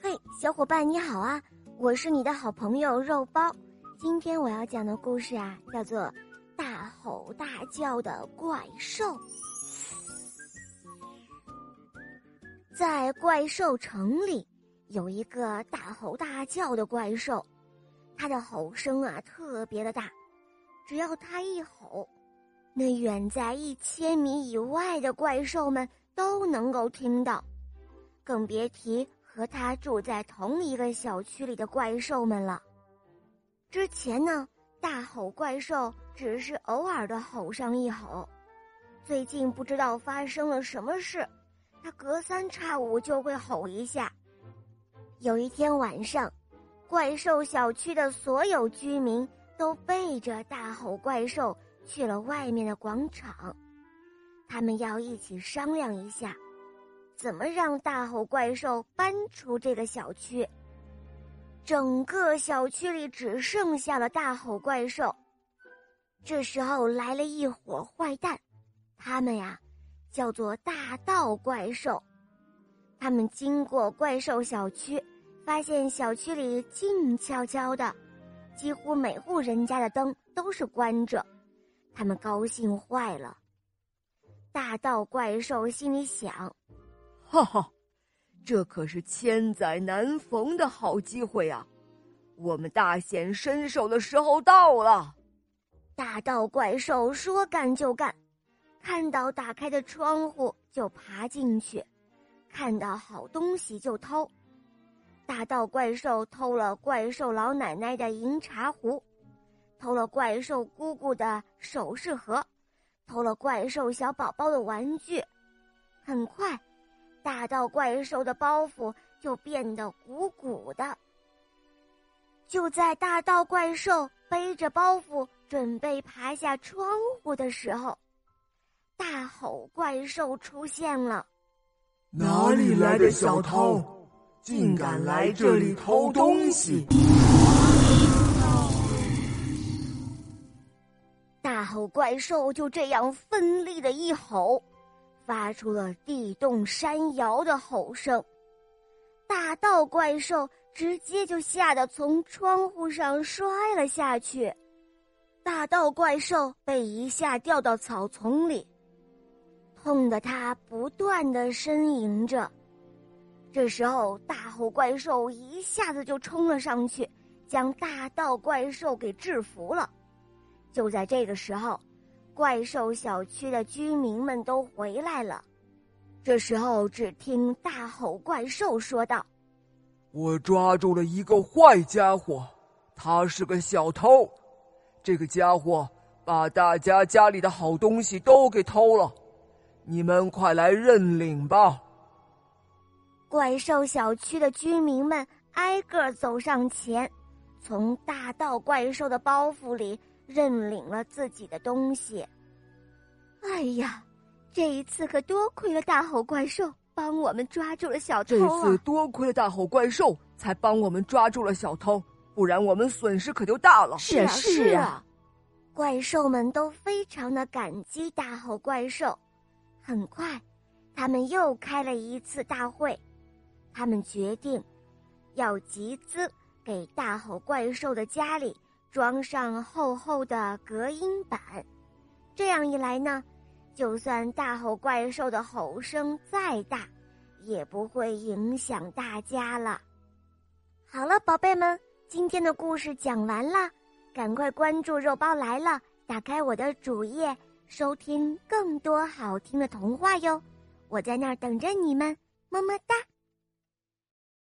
嘿，小伙伴你好啊！我是你的好朋友肉包。今天我要讲的故事啊，叫做《大吼大叫的怪兽》。在怪兽城里，有一个大吼大叫的怪兽，它的吼声啊特别的大，只要它一吼，那远在一千米以外的怪兽们都能够听到，更别提和他住在同一个小区里的怪兽们了。之前呢，大吼怪兽只是偶尔的吼上一吼，最近不知道发生了什么事。他隔三差五就会吼一下。有一天晚上，怪兽小区的所有居民都背着大吼怪兽去了外面的广场，他们要一起商量一下，怎么让大吼怪兽搬出这个小区。整个小区里只剩下了大吼怪兽。这时候来了一伙坏蛋，他们呀。叫做大盗怪兽，他们经过怪兽小区，发现小区里静悄悄的，几乎每户人家的灯都是关着，他们高兴坏了。大盗怪兽心里想：“哈哈，这可是千载难逢的好机会啊！我们大显身手的时候到了。”大盗怪兽说干就干。看到打开的窗户就爬进去，看到好东西就偷。大盗怪兽偷了怪兽老奶奶的银茶壶，偷了怪兽姑姑的首饰盒，偷了怪兽小宝宝的玩具。很快，大盗怪兽的包袱就变得鼓鼓的。就在大盗怪兽背着包袱准备爬下窗户的时候，大吼怪兽出现了！哪里来的小偷，竟敢来这里偷东西？大吼怪兽就这样奋力的一吼，发出了地动山摇的吼声。大盗怪兽直接就吓得从窗户上摔了下去，大盗怪兽被一下掉到草丛里。痛得他不断的呻吟着，这时候大吼怪兽一下子就冲了上去，将大盗怪兽给制服了。就在这个时候，怪兽小区的居民们都回来了。这时候，只听大吼怪兽说道：“我抓住了一个坏家伙，他是个小偷，这个家伙把大家家里的好东西都给偷了。”你们快来认领吧！怪兽小区的居民们挨个走上前，从大盗怪兽的包袱里认领了自己的东西。哎呀，这一次可多亏了大吼怪兽帮我们抓住了小偷啊！这次多亏了大吼怪兽才帮我们抓住了小偷，不然我们损失可就大了。是啊，是啊，怪兽们都非常的感激大吼怪兽。很快，他们又开了一次大会。他们决定要集资给大吼怪兽的家里装上厚厚的隔音板。这样一来呢，就算大吼怪兽的吼声再大，也不会影响大家了。好了，宝贝们，今天的故事讲完了，赶快关注“肉包来了”，打开我的主页。收听更多好听的童话哟，我在那儿等着你们，么么哒。